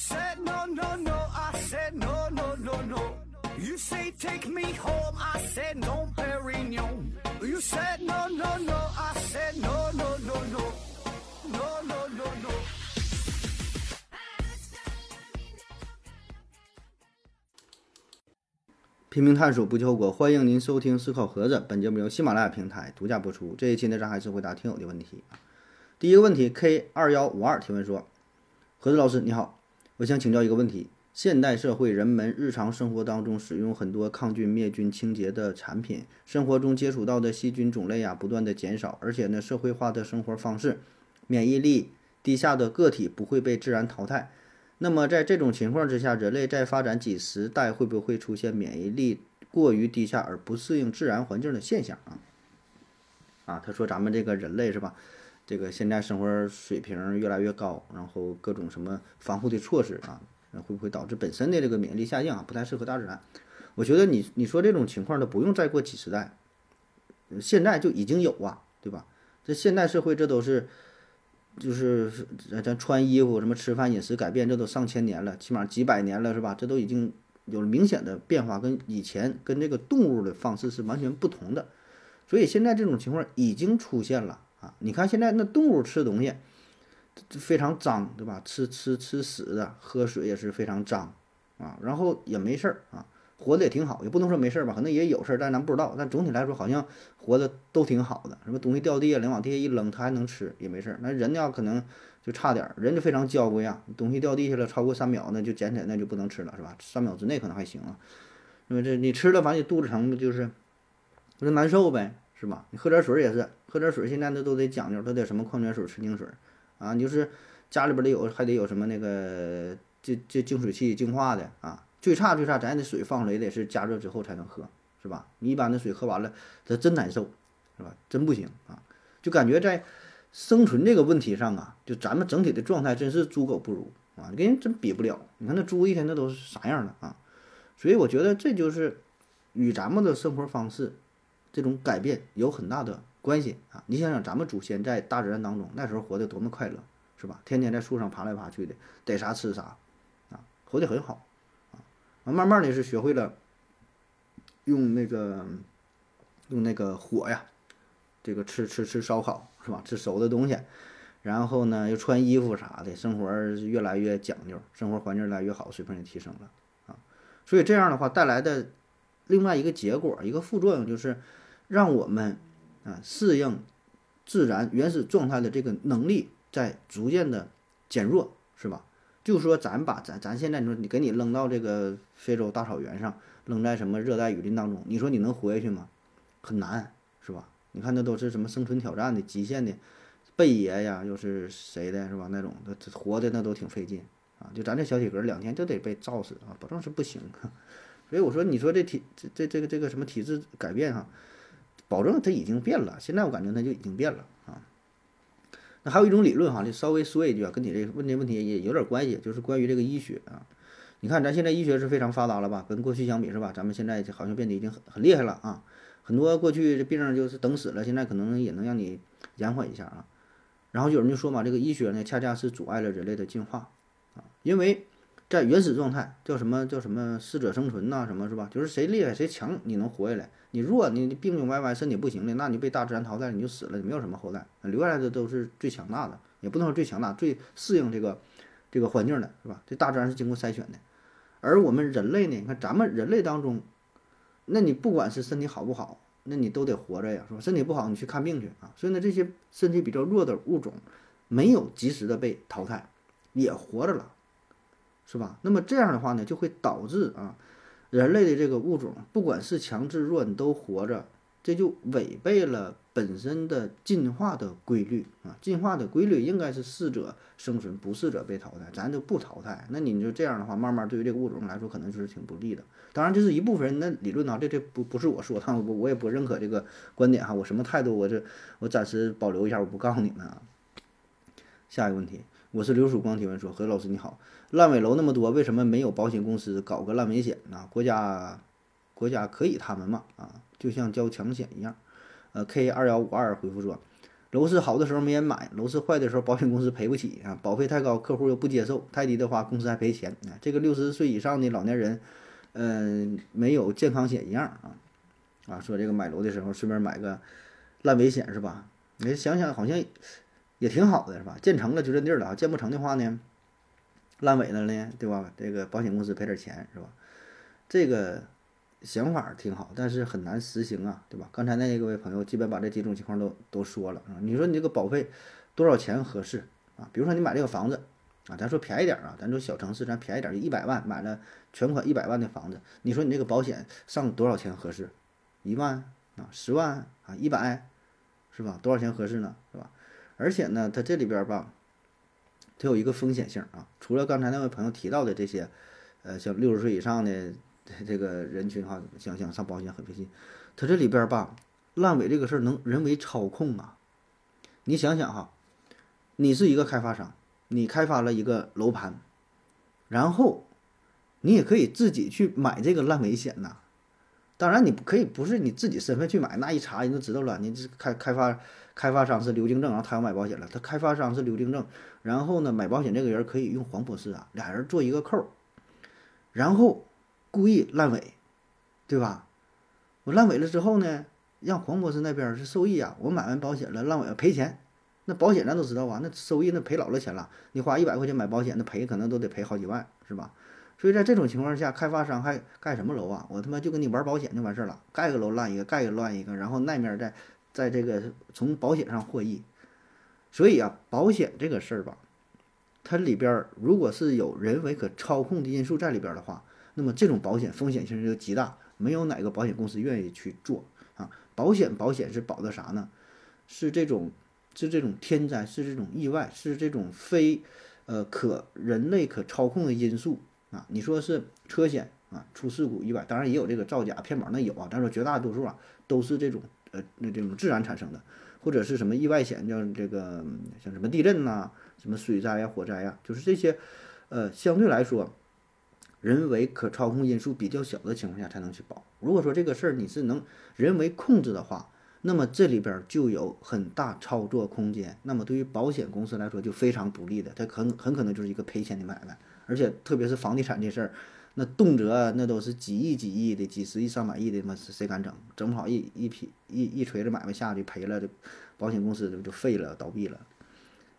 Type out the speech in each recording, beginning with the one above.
said no, no, no. I said no, no, no, no. You say take me home. I said no, Perignon. You said no, no, no. I said no, no, no, no. No, no, no, no. 拼命探索不计后果，欢迎您收听思考盒子。本节目由喜马拉雅平台独家播出。这一期呢，咱还是回答听友的问题。第一个问题，K 二幺五二提问说：盒子老师你好，我想请教一个问题：现代社会人们日常生活当中使用很多抗菌、灭菌、清洁的产品，生活中接触到的细菌种类啊不断的减少，而且呢，社会化的生活方式，免疫力低下的个体不会被自然淘汰。那么在这种情况之下，人类在发展几十代会不会出现免疫力过于低下而不适应自然环境的现象啊？啊，他说咱们这个人类是吧？这个现在生活水平越来越高，然后各种什么防护的措施啊，会不会导致本身的这个免疫力下降啊？不太适合大自然。我觉得你你说这种情况的不用再过几十代，现在就已经有啊，对吧？这现代社会这都是。就是咱咱穿衣服什么吃饭饮食改变，这都上千年了，起码几百年了，是吧？这都已经有了明显的变化，跟以前跟这个动物的方式是完全不同的。所以现在这种情况已经出现了啊！你看现在那动物吃东西非常脏，对吧？吃吃吃屎的，喝水也是非常脏啊，然后也没事儿啊。活的也挺好，也不能说没事儿吧，可能也有事儿，但咱不知道。但总体来说，好像活的都挺好的。什么东西掉地下，人往地下一扔，它还能吃，也没事儿。那人呢可能就差点儿，人就非常娇贵啊。东西掉地下了，超过三秒，那就捡起来，那就不能吃了，是吧？三秒之内可能还行啊。因为这你吃了，反正你肚子疼不，就是不是难受呗，是吧？你喝点水也是，喝点水现在那都得讲究，都得什么矿泉水、纯净水啊。你就是家里边得有，还得有什么那个这这净水器净化的啊。最差最差，咱这水放出来也得是加热之后才能喝，是吧？你一般的水喝完了，它真难受，是吧？真不行啊！就感觉在生存这个问题上啊，就咱们整体的状态真是猪狗不如啊，跟人真比不了。你看那猪一天那都是啥样的啊？所以我觉得这就是与咱们的生活方式这种改变有很大的关系啊！你想想，咱们祖先在大自然当中那时候活得多么快乐，是吧？天天在树上爬来爬去的，逮啥吃啥啊，活得很好。啊，慢慢的是学会了用那个用那个火呀，这个吃吃吃烧烤是吧？吃熟的东西，然后呢又穿衣服啥的，生活越来越讲究，生活环境越来越好，水平也提升了啊。所以这样的话带来的另外一个结果，一个副作用就是让我们啊适应自然原始状态的这个能力在逐渐的减弱，是吧？就说咱把咱咱现在你说你给你扔到这个非洲大草原上，扔在什么热带雨林当中，你说你能活下去吗？很难，是吧？你看那都是什么生存挑战的极限的，贝爷呀，又是谁的，是吧？那种的活的那都挺费劲啊。就咱这小体格，两天就得被照死啊，保证是不行。所以我说，你说这体这这这个这个什么体质改变哈，保证它已经变了。现在我感觉它就已经变了啊。那还有一种理论哈，就稍微说一句啊，跟你这个问题问题也有点关系，就是关于这个医学啊。你看咱现在医学是非常发达了吧？跟过去相比是吧？咱们现在好像变得已经很很厉害了啊。很多过去这病就是等死了，现在可能也能让你延缓一下啊。然后有人就说嘛，这个医学呢，恰恰是阻碍了人类的进化啊，因为在原始状态叫什么叫什么适者生存呐，什么是吧？就是谁厉害谁强，你能活下来。你弱，你你病病歪歪，身体不行的，那你被大自然淘汰，你就死了，你没有什么后代，留下来的都是最强大的，也不能说最强大，最适应这个这个环境的，是吧？这大自然是经过筛选的，而我们人类呢，你看咱们人类当中，那你不管是身体好不好，那你都得活着呀，是吧？身体不好，你去看病去啊。所以呢，这些身体比较弱的物种，没有及时的被淘汰，也活着了，是吧？那么这样的话呢，就会导致啊。人类的这个物种，不管是强制弱，你都活着，这就违背了本身的进化的规律啊！进化的规律应该是适者生存，不适者被淘汰，咱就不淘汰。那你就这样的话，慢慢对于这个物种来说，可能就是挺不利的。当然，这是一部分人的理论啊，这这不不是我说的，我我也不认可这个观点哈。我什么态度，我这我暂时保留一下，我不告诉你们啊。下一个问题，我是刘曙光提问说：何老师你好。烂尾楼那么多，为什么没有保险公司搞个烂尾险呢？国家，国家可以他们嘛？啊，就像交强险一样。呃，K 二幺五二回复说，楼市好的时候没人买，楼市坏的时候保险公司赔不起啊，保费太高客户又不接受，太低的话公司还赔钱啊。这个六十岁以上的老年人，嗯、没有健康险一样啊啊，说这个买楼的时候顺便买个烂尾险是吧？你想想好像也挺好的是吧？建成了就认地儿了啊，建不成的话呢，烂尾了呢，对吧？这个保险公司赔点钱是吧？这个想法挺好，但是很难实行啊，对吧？刚才那位朋友基本把这几种情况都都说了啊。你说你这个保费多少钱合适啊？比如说你买这个房子啊，咱说便宜点啊，咱说小城市咱便宜点儿，一百万买了全款一百万的房子，你说你这个保险上多少钱合适？一万啊，十万啊，一百是吧？多少钱合适呢？是吧？而且呢，它这里边吧，它有一个风险性啊，除了刚才那位朋友提到的这些，呃，像六十岁以上的。这个人群哈，想想上保险很费劲。它这里边吧，烂尾这个事儿能人为操控啊。你想想哈，你是一个开发商，你开发了一个楼盘，然后你也可以自己去买这个烂尾险呐。当然，你可以不是你自己身份去买，那一查人就知道了。你这开开发开发商是刘敬正，然后他要买保险了，他开发商是刘敬正，然后呢，买保险这个人可以用黄博士啊，俩人做一个扣，然后。故意烂尾，对吧？我烂尾了之后呢，让黄博士那边是受益啊。我买完保险了，烂尾赔钱，那保险咱都知道啊，那收益那赔老多钱了。你花一百块钱买保险，那赔可能都得赔好几万，是吧？所以在这种情况下，开发商还盖什么楼啊？我他妈就跟你玩保险就完事儿了，盖个楼烂一个，盖个烂一个，然后那面再在这个从保险上获益。所以啊，保险这个事儿吧，它里边如果是有人为可操控的因素在里边的话。那么这种保险风险性就极大，没有哪个保险公司愿意去做啊。保险保险是保的啥呢？是这种是这种天灾，是这种意外，是这种非呃可人类可操控的因素啊。你说是车险啊，出事故意外，当然也有这个造假骗保那有啊。但是绝大多数啊都是这种呃那这种自然产生的，或者是什么意外险，叫这个像什么地震呐，什么水灾呀、火灾呀，就是这些呃相对来说。人为可操控因素比较小的情况下才能去保。如果说这个事儿你是能人为控制的话，那么这里边就有很大操作空间。那么对于保险公司来说就非常不利的，它很很可能就是一个赔钱的买卖。而且特别是房地产这事儿，那动辄那都是几亿几亿的、几十亿上百亿的嘛，谁敢整？整不好一一批一一锤子买卖下去赔了，这保险公司就就废了、倒闭了。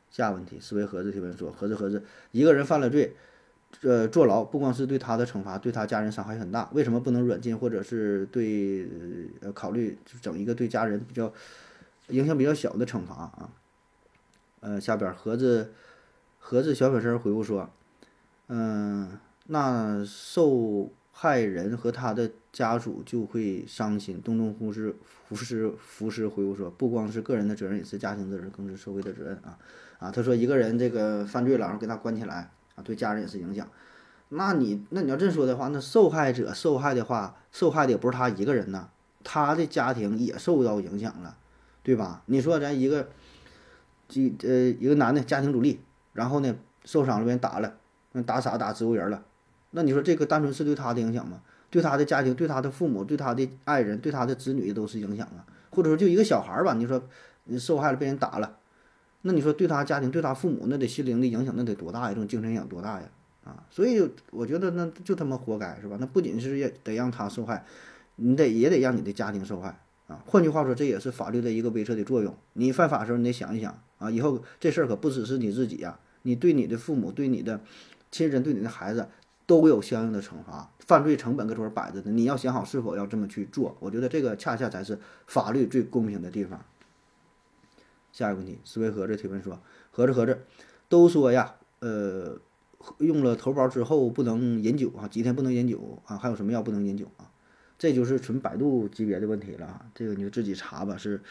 下问题，思维盒子提问说：盒子盒子，一个人犯了罪。呃，坐牢不光是对他的惩罚，对他家人伤害很大。为什么不能软禁，或者是对呃考虑就整一个对家人比较影响比较小的惩罚啊？呃，下边盒子盒子小粉丝回复说，嗯，那受害人和他的家属就会伤心。东东护士护士护士回复说，不光是个人的责任，也是家庭责任，更是社会的责任啊啊！他说一个人这个犯罪了，然后给他关起来啊。对家人也是影响，那你那你要这么说的话，那受害者受害的话，受害的也不是他一个人呐，他的家庭也受到影响了，对吧？你说咱一个，几呃一个男的家庭主力，然后呢受伤了被人打了，那打傻打植物人了，那你说这个单纯是对他的影响吗？对他的家庭、对他的父母、对他的爱人、对他的子女都是影响啊，或者说就一个小孩儿吧，你说你受害了被人打了。那你说对他家庭、对他父母，那得心灵的影响，那得多大呀？这种精神影响多大呀？啊，所以我觉得那就他妈活该是吧？那不仅是也得让他受害，你得也得让你的家庭受害啊。换句话说，这也是法律的一个威慑的作用。你犯法的时候，你得想一想啊，以后这事儿可不只是你自己呀，你对你的父母、对你的亲人、对你的孩子都有相应的惩罚。犯罪成本搁这儿摆着呢，你要想好是否要这么去做。我觉得这个恰恰才是法律最公平的地方。下一个问题，思维盒子提问说：“盒子盒子，都说呀，呃，用了头孢之后不能饮酒啊，几天不能饮酒啊，还有什么药不能饮酒啊？这就是纯百度级别的问题了啊，这个你就自己查吧。是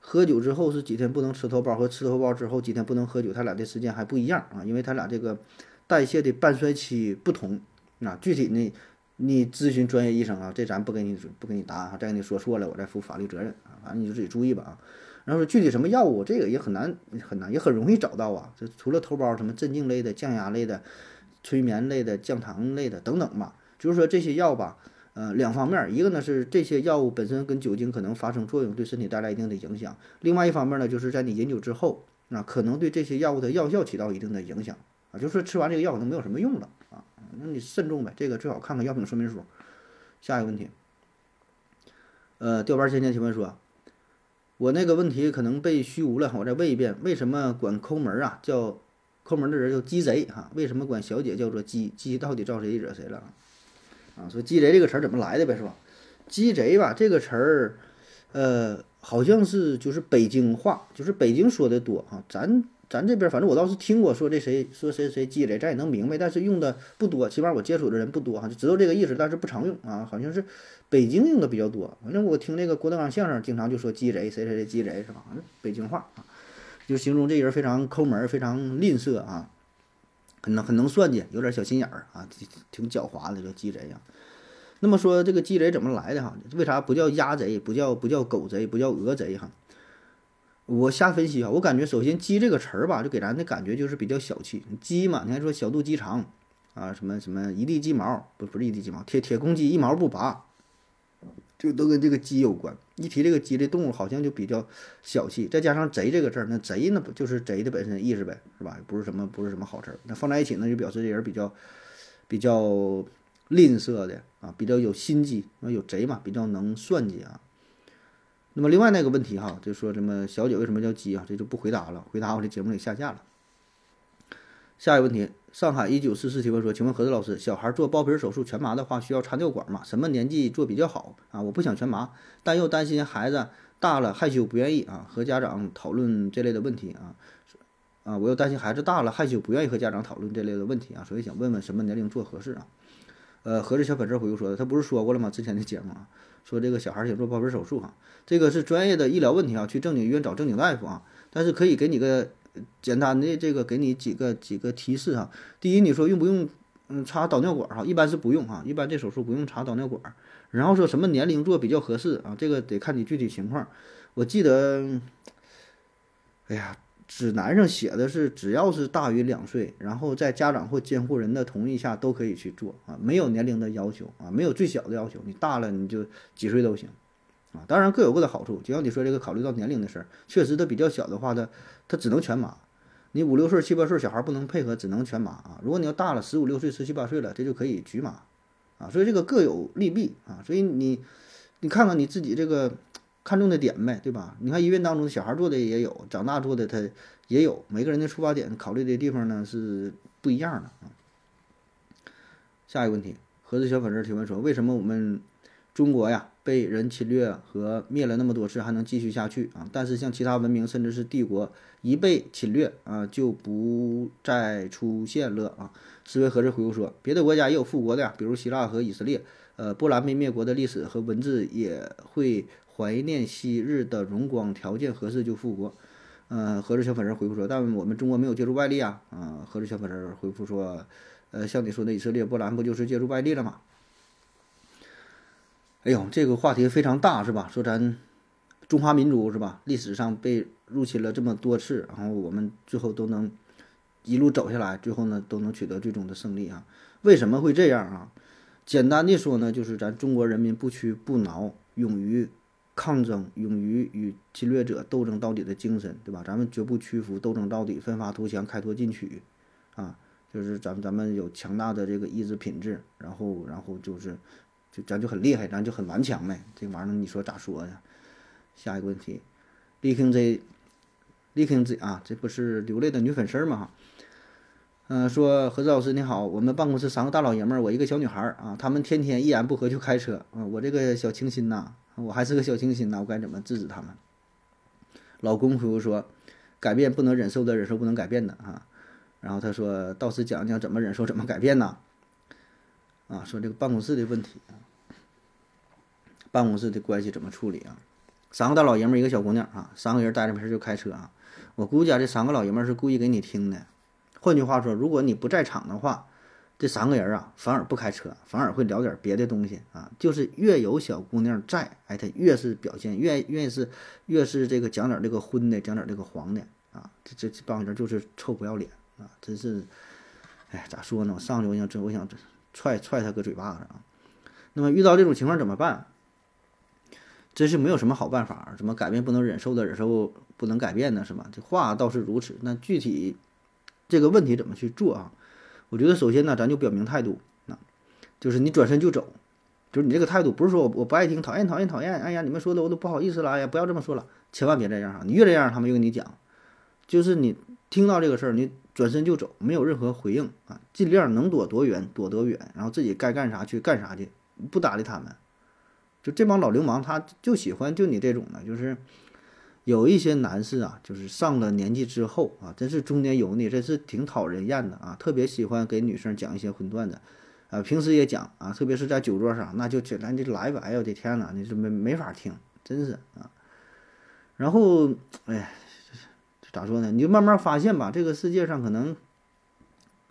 喝酒之后是几天不能吃头孢，和吃头孢之后几天不能喝酒，它俩的时间还不一样啊，因为它俩这个代谢的半衰期不同啊。具体呢，你咨询专业医生啊，这咱不给你不给你答啊，再给你说错了，我再负法律责任啊。反正你就自己注意吧啊。”然后说具体什么药物，这个也很难很难，也很容易找到啊。这除了头孢，什么镇静类的、降压类的、催眠类的、降糖类的等等吧。就是说这些药吧，呃，两方面，一个呢是这些药物本身跟酒精可能发生作用，对身体带来一定的影响；另外一方面呢，就是在你饮酒之后，啊，可能对这些药物的药效起到一定的影响啊，就是吃完这个药可能没有什么用了啊，那你慎重呗，这个最好看看药品说明书。下一个问题，呃，吊班仙仙提问说，我那个问题可能被虚无了，我再问一遍，为什么管抠门啊叫抠门的人叫鸡贼哈？为什么管小姐叫做鸡？鸡到底招谁惹谁了？啊，说鸡贼这个词儿怎么来的呗，是吧？鸡贼吧，这个词儿，呃，好像是就是北京话，就是北京说的多哈。咱咱这边反正我倒是听过说这谁说谁谁鸡贼，咱也能明白，但是用的不多，起码我接触的人不多哈，就知道这个意思，但是不常用啊。好像是北京用的比较多。反正我听那个郭德纲相声，经常就说鸡贼，谁谁谁鸡贼是吧？北京话啊，就形容这人非常抠门，非常吝啬啊。很能很能算计，有点小心眼儿啊，挺狡猾的，叫鸡贼呀。那么说这个鸡贼怎么来的哈？为啥不叫鸭贼，不叫不叫狗贼，不叫鹅贼哈？我瞎分析啊，我感觉首先鸡这个词儿吧，就给咱的感觉就是比较小气。鸡嘛，你还说小肚鸡肠啊，什么什么一地鸡毛，不不是一地鸡毛，铁铁公鸡一毛不拔。就都跟这个鸡有关，一提这个鸡的动物，好像就比较小气。再加上“贼”这个字儿，那“贼”那不就是贼的本身意思呗，是吧？不是什么不是什么好词儿。那放在一起呢，就表示这人比较比较吝啬的啊，比较有心机，有贼嘛，比较能算计啊。那么另外那个问题哈，就说什么小姐为什么叫鸡啊？这就不回答了，回答我这节目里下架了。下一个问题。上海一九四四提问说：“请问何子老师，小孩做包皮手术全麻的话，需要插尿管吗？什么年纪做比较好啊？我不想全麻，但又担心孩子大了害羞不愿意啊，和家长讨论这类的问题啊。啊，我又担心孩子大了害羞不愿意和家长讨论这类的问题啊，所以想问问什么年龄做合适啊？呃，合着小粉丝回复说的，他不是说过了吗？之前的节目啊，说这个小孩想做包皮手术哈，这个是专业的医疗问题啊，去正经医院找正经大夫啊，但是可以给你个。”简单的这个给你几个几个提示哈。第一，你说用不用嗯插导尿管哈？一般是不用哈，一般这手术不用插导尿管。然后说什么年龄做比较合适啊？这个得看你具体情况。我记得，哎呀，指南上写的是只要是大于两岁，然后在家长或监护人的同意下都可以去做啊，没有年龄的要求啊，没有最小的要求，你大了你就几岁都行。啊，当然各有各的好处。就像你说这个，考虑到年龄的事儿，确实他比较小的话，他他只能全麻。你五六岁、七八岁小孩不能配合，只能全麻啊。如果你要大了，十五六岁、十七八岁了，这就可以局麻啊。所以这个各有利弊啊。所以你你看看你自己这个看重的点呗，对吧？你看医院当中的小孩做的也有，长大做的他也有，每个人的出发点考虑的地方呢是不一样的啊。下一个问题，盒子小粉丝提问说：为什么我们中国呀？被人侵略和灭了那么多次，还能继续下去啊？但是像其他文明甚至是帝国，一被侵略啊，就不再出现了啊。思维盒子回复说，别的国家也有复国的呀，比如希腊和以色列。呃，波兰被灭国的历史和文字也会怀念昔日的荣光，条件合适就复国。呃，盒子小粉人回复说，但我们中国没有借助外力啊。啊，盒子小粉人回复说，呃，像你说的以色列、波兰不就是借助外力了吗？哎呦，这个话题非常大，是吧？说咱中华民族是吧？历史上被入侵了这么多次，然后我们最后都能一路走下来，最后呢都能取得最终的胜利啊？为什么会这样啊？简单的说呢，就是咱中国人民不屈不挠、勇于抗争、勇于与侵略者斗争到底的精神，对吧？咱们绝不屈服，斗争到底，奋发图强，开拓进取，啊，就是咱们咱们有强大的这个意志品质，然后然后就是。就咱就很厉害，咱就很顽强呗。这玩意儿你说咋说呀？下一个问题，力 king Z，力 king Z 啊，这不是流泪的女粉丝吗？哈，嗯，说何子老师你好，我们办公室三个大老爷们儿，我一个小女孩儿啊，他们天天一言不合就开车啊，我这个小清新呐，我还是个小清新呐，我该怎么制止他们？老公回复说，改变不能忍受的，忍受不能改变的啊。然后他说，到时讲讲怎么忍受，怎么改变呢？啊，说这个办公室的问题啊，办公室的关系怎么处理啊？三个大老爷们儿，一个小姑娘啊，三个人带着没事就开车啊。我估计啊，这三个老爷们儿是故意给你听的。换句话说，如果你不在场的话，这三个人啊，反而不开车，反而会聊点别的东西啊。就是越有小姑娘在，哎，他越是表现越越是越是这个讲点这个荤的，讲点这个黄的啊。这这这帮人就是臭不要脸啊！真是，哎，咋说呢？我上去我想，我想。踹踹他个嘴巴子啊！那么遇到这种情况怎么办？真是没有什么好办法，怎么改变不能忍受的忍受不能改变呢？是吧？这话倒是如此，那具体这个问题怎么去做啊？我觉得首先呢，咱就表明态度，啊，就是你转身就走，就是你这个态度不是说我我不爱听，讨厌讨厌讨厌，哎呀，你们说的我都不好意思了，哎呀，不要这么说了，千万别这样啊！你越这样，他们越跟你讲，就是你听到这个事儿，你转身就走，没有任何回应啊，尽量能躲多远躲多远，然后自己该干啥去干啥去，不搭理他们。就这帮老流氓，他就喜欢就你这种的，就是有一些男士啊，就是上了年纪之后啊，真是中年油腻，真是挺讨人厌的啊，特别喜欢给女生讲一些荤段子，啊，平时也讲啊，特别是在酒桌上，那就简单就来吧，哎呦我的天呐，你是没没法听，真是啊。然后，哎，咋说呢？你就慢慢发现吧，这个世界上可能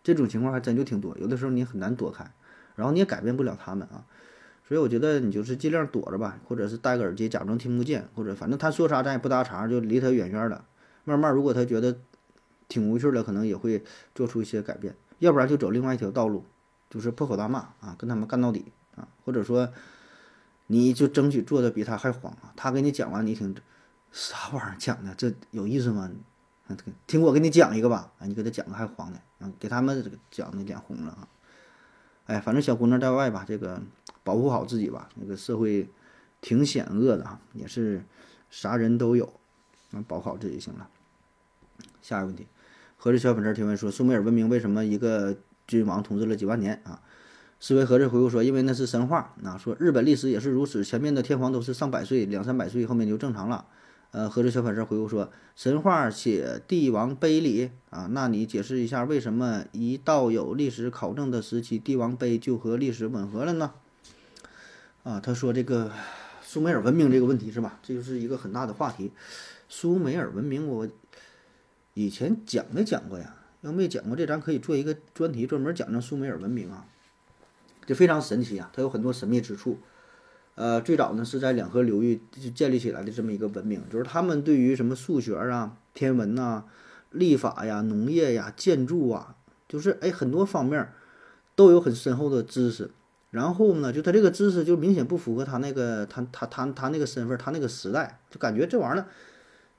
这种情况还真就挺多，有的时候你很难躲开，然后你也改变不了他们啊。所以我觉得你就是尽量躲着吧，或者是戴个耳机假装听不见，或者反正他说啥咱也不搭茬，就离他远远的。慢慢，如果他觉得挺无趣的，可能也会做出一些改变。要不然就走另外一条道路，就是破口大骂啊，跟他们干到底啊。或者说，你就争取做的比他还黄啊。他给你讲完，你听啥玩意儿讲的？这有意思吗？听我给你讲一个吧，啊，你给他讲个还黄的，啊，给他们讲的脸红了啊。哎，反正小姑娘在外吧，这个。保护好自己吧，那个社会挺险恶的哈，也是啥人都有，那保好自己就行了。下一个问题，何志小粉丝提问说：苏美尔文明为什么一个君王统治了几万年啊？思维何志回复说：因为那是神话。啊说日本历史也是如此，前面的天皇都是上百岁、两三百岁，后面就正常了。呃，何志小粉丝回复说：神话写帝王碑里啊，那你解释一下为什么一到有历史考证的时期，帝王碑就和历史吻合了呢？啊，他说这个苏美尔文明这个问题是吧？这就是一个很大的话题。苏美尔文明我以前讲没讲过呀？要没讲过这，咱可以做一个专题，专门讲讲苏美尔文明啊。这非常神奇啊，它有很多神秘之处。呃，最早呢是在两河流域建立起来的这么一个文明，就是他们对于什么数学啊、天文呐、历法呀、农业呀、建筑啊，就是哎很多方面都有很深厚的知识。然后呢，就他这个知识就明显不符合他那个他他他他那个身份，他那个时代，就感觉这玩意儿，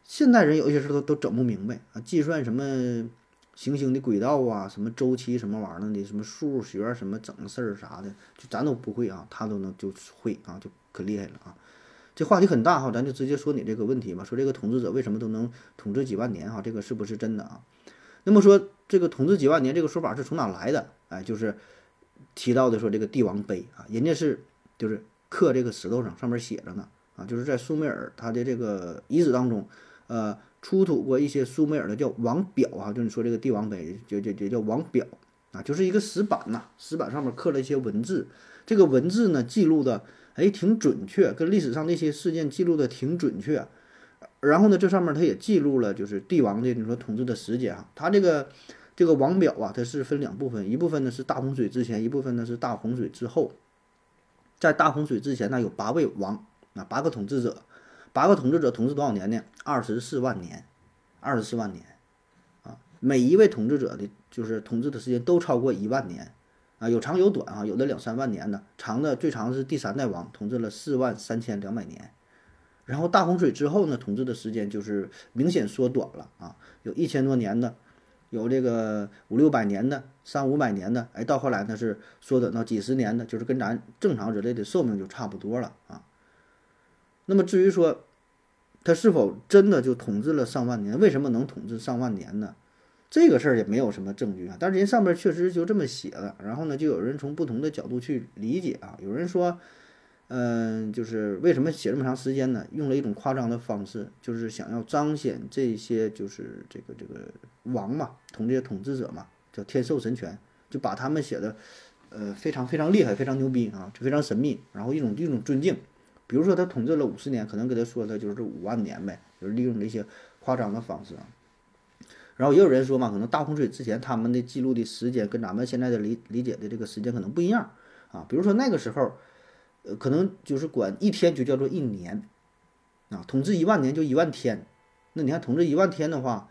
现代人有些事都都整不明白啊。计算什么行星的轨道啊，什么周期什么玩意儿的，什么数学什么整事儿啥的，就咱都不会啊，他都能就会啊，就可厉害了啊。这话题很大哈，咱就直接说你这个问题吧。说这个统治者为什么都能统治几万年哈？这个是不是真的啊？那么说这个统治几万年这个说法是从哪来的？哎，就是。提到的说这个帝王碑啊，人家是就是刻这个石头上，上面写着呢啊，就是在苏美尔他的这个遗址当中，呃，出土过一些苏美尔的叫王表啊，就是说这个帝王碑就就就叫王表啊，就是一个石板呐，石板上面刻了一些文字，这个文字呢记录的哎挺准确，跟历史上那些事件记录的挺准确，然后呢这上面它也记录了就是帝王的你说统治的时间啊，他这个。这个王表啊，它是分两部分，一部分呢是大洪水之前，一部分呢是大洪水之后。在大洪水之前呢，有八位王，啊，八个统治者，八个统治者统治多少年呢？二十四万年，二十四万年，啊，每一位统治者的就是统治的时间都超过一万年，啊，有长有短啊，有的两三万年的，长的最长是第三代王统治了四万三千两百年，然后大洪水之后呢，统治的时间就是明显缩短了啊，有一千多年的。有这个五六百年的、三五百年的，哎，到后来呢是缩短到几十年的，就是跟咱正常人类的寿命就差不多了啊。那么至于说他是否真的就统治了上万年，为什么能统治上万年呢？这个事儿也没有什么证据啊。但是人上面确实就这么写了，然后呢，就有人从不同的角度去理解啊。有人说。嗯，就是为什么写这么长时间呢？用了一种夸张的方式，就是想要彰显这些就是这个这个王嘛，统这些统治者嘛，叫天授神权，就把他们写的，呃，非常非常厉害，非常牛逼啊，就非常神秘，然后一种一种尊敬。比如说他统治了五十年，可能给他说的就是五万年呗，就是利用这些夸张的方式啊。然后也有人说嘛，可能大洪水之前他们的记录的时间跟咱们现在的理理解的这个时间可能不一样啊。比如说那个时候。呃，可能就是管一天就叫做一年，啊，统治一万年就一万天，那你看统治一万天的话，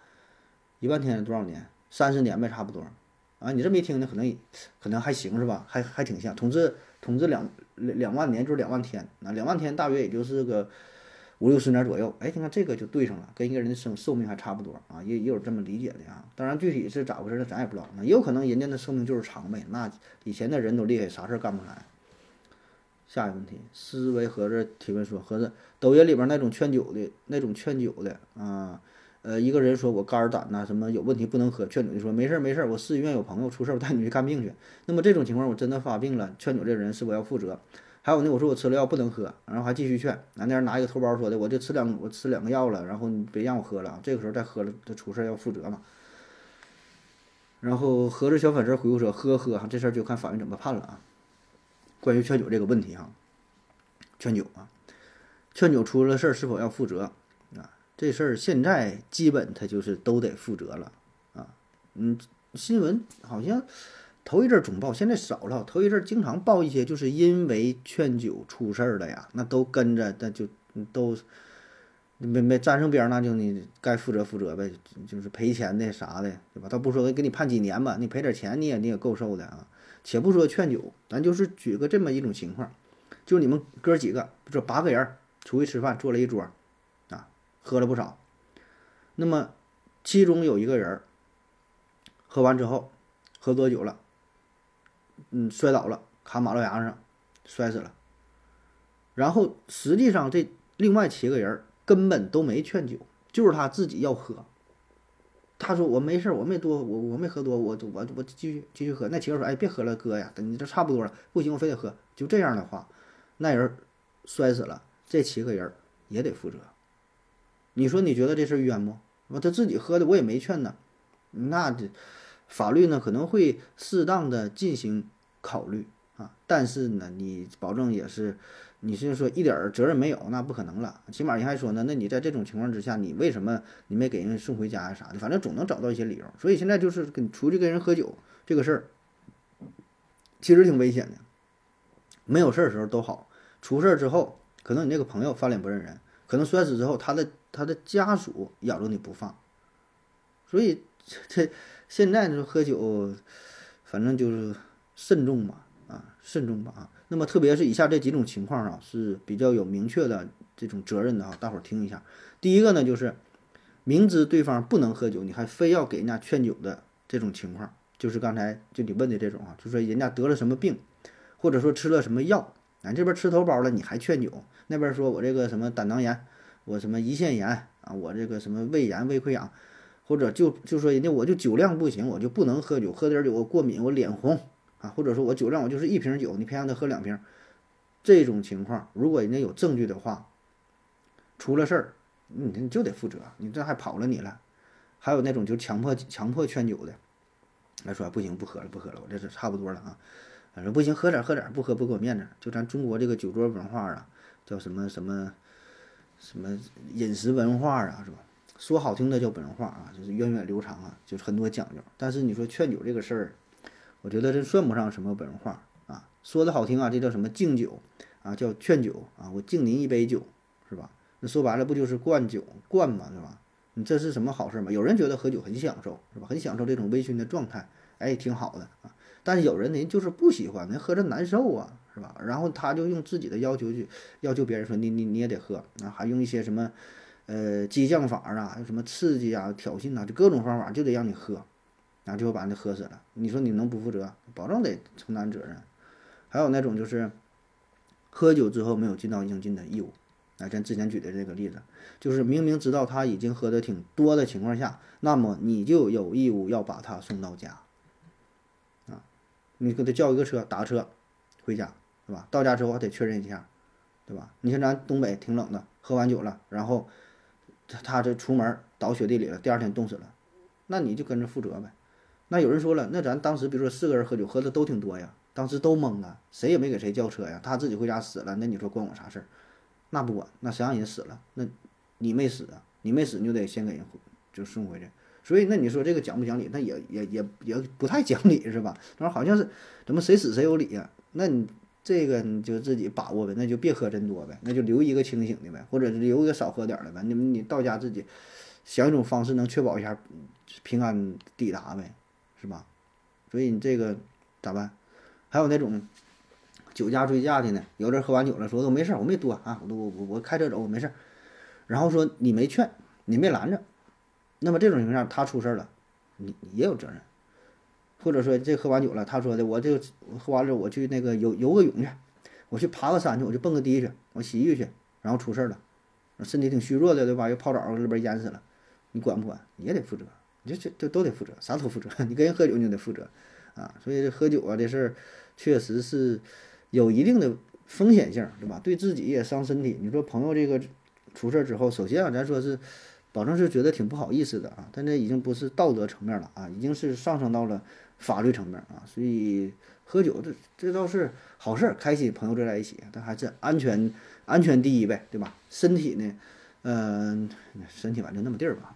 一万天多少年？三十年呗，差不多。啊，你这么一听呢，可能可能还行是吧？还还挺像统治统治两两万年就是两万天，那两万天大约也就是个五六十年左右。哎，你看这个就对上了，跟一个人的生寿命还差不多啊，也也有这么理解的啊。当然具体是咋回事，咱也不知道。也有可能人家的寿命就是长呗。那以前的人都厉害，啥事儿干不出来。下一个问题，思维盒子提问说：盒子，抖音里边那种劝酒的那种劝酒的啊，呃，一个人说我肝胆呐什么有问题不能喝，劝酒的说没事儿没事儿，我市医院有朋友出事儿，我带你去看病去。那么这种情况我真的发病了，劝酒这人是否要负责？还有呢，我说我吃了药不能喝，然后还继续劝，那那人拿一个头孢说的，我就吃两我吃两个药了，然后你别让我喝了，这个时候再喝了，这出事儿要负责嘛？然后盒子小粉丝回复说：呵呵，这事儿就看法院怎么判了啊。关于劝酒这个问题哈，劝酒啊，劝酒出了事儿是否要负责啊？这事儿现在基本他就是都得负责了啊。嗯，新闻好像头一阵总报，现在少了。头一阵经常报一些，就是因为劝酒出事儿的呀，那都跟着，那就都没没沾上边儿，那就你该负责负责呗，就是赔钱的啥的，对吧？倒不说给你判几年吧，你赔点钱你也你也够受的啊。且不说劝酒，咱就是举个这么一种情况，就你们哥几个，这八个人出去吃饭，坐了一桌，啊，喝了不少。那么其中有一个人喝完之后，喝多酒了，嗯，摔倒了，卡马路牙子上，摔死了。然后实际上这另外七个人根本都没劝酒，就是他自己要喝。他说我没事儿，我没多，我我没喝多，我我我继续继续喝。那七个说，哎，别喝了，哥呀，等你这差不多了，不行，我非得喝。就这样的话，那人摔死了，这七个人也得负责。你说你觉得这事冤不？我他自己喝的，我也没劝呢。那这法律呢可能会适当的进行考虑啊，但是呢，你保证也是。你是说一点儿责任没有，那不可能了。起码人还说呢，那你在这种情况之下，你为什么你没给人送回家啥的？反正总能找到一些理由。所以现在就是跟出去跟人喝酒这个事儿，其实挺危险的。没有事儿的时候都好，出事儿之后，可能你那个朋友翻脸不认人，可能摔死之后，他的他的家属咬着你不放。所以这现在就，喝酒，反正就是慎重吧，啊，慎重吧，啊。那么，特别是以下这几种情况啊，是比较有明确的这种责任的哈，大伙儿听一下。第一个呢，就是明知对方不能喝酒，你还非要给人家劝酒的这种情况，就是刚才就你问的这种啊，就说人家得了什么病，或者说吃了什么药，俺这边吃头孢了，你还劝酒，那边说我这个什么胆囊炎，我什么胰腺炎啊，我这个什么胃炎、胃溃疡，或者就就说人家我就酒量不行，我就不能喝酒，喝点酒我过敏，我脸红。啊，或者说我酒量我就是一瓶酒，你偏让他喝两瓶，这种情况，如果人家有证据的话，出了事儿，你你就得负责，你这还跑了你了。还有那种就强迫强迫劝酒的，来说不行不喝了不喝了，我这是差不多了啊，反正不行喝点喝点，不喝不给我面子。就咱中国这个酒桌文化啊，叫什么什么什么饮食文化啊，是吧？说好听的叫文化啊，就是源远流长啊，就是很多讲究。但是你说劝酒这个事儿。我觉得这算不上什么文化啊，说的好听啊，这叫什么敬酒啊，叫劝酒啊，我敬您一杯酒，是吧？那说白了不就是灌酒灌嘛，是吧？你这是什么好事吗？有人觉得喝酒很享受，是吧？很享受这种微醺的状态，哎，挺好的啊。但是有人呢，就是不喜欢，那喝着难受啊，是吧？然后他就用自己的要求去要求别人说，你你你也得喝啊，还用一些什么呃激将法啊，有什么刺激啊、挑衅啊，就各种方法就得让你喝。然后最后把你喝死了。你说你能不负责？保证得承担责任。还有那种就是喝酒之后没有尽到应尽的义务。啊，咱之前举的这个例子，就是明明知道他已经喝的挺多的情况下，那么你就有义务要把他送到家。啊，你给他叫一个车，打车回家，是吧？到家之后还得确认一下，对吧？你像咱东北挺冷的，喝完酒了，然后他他这出门倒雪地里了，第二天冻死了，那你就跟着负责呗。那有人说了，那咱当时比如说四个人喝酒，喝的都挺多呀，当时都懵了，谁也没给谁叫车呀，他自己回家死了，那你说关我啥事儿？那不管，那谁让人死了？那你没死啊？你没死你就得先给人就送回去。所以那你说这个讲不讲理？那也也也也不太讲理是吧？他说好像是怎么谁死谁有理呀？那你这个你就自己把握呗，那就别喝真多呗，那就留一个清醒的呗，或者留一个少喝点的呗。你们你到家自己想一种方式能确保一下平安抵达呗。是吧？所以你这个咋办？还有那种酒驾醉驾的呢，有的人喝完酒了说都没事，我没多啊，我我我我开车走，我没事。然后说你没劝，你没拦着，那么这种情况下他出事了，你你也有责任。或者说这喝完酒了，他说的我这喝完了我去那个游游个泳去，我去爬个山去，我去蹦个迪去，我洗浴去，然后出事了，身体挺虚弱的对吧？又泡澡里边淹死了，你管不管？你也得负责，你这这都得负责，啥都负责。你跟人喝酒你就得负责啊，所以这喝酒啊这事儿确实是有一定的风险性，对吧？对自己也伤身体。你说朋友这个出事儿之后，首先啊咱说是。保证是觉得挺不好意思的啊，但这已经不是道德层面了啊，已经是上升到了法律层面啊。所以喝酒这这倒是好事，开心朋友坐在一起，但还是安全安全第一呗，对吧？身体呢，嗯，身体反正那么地儿吧。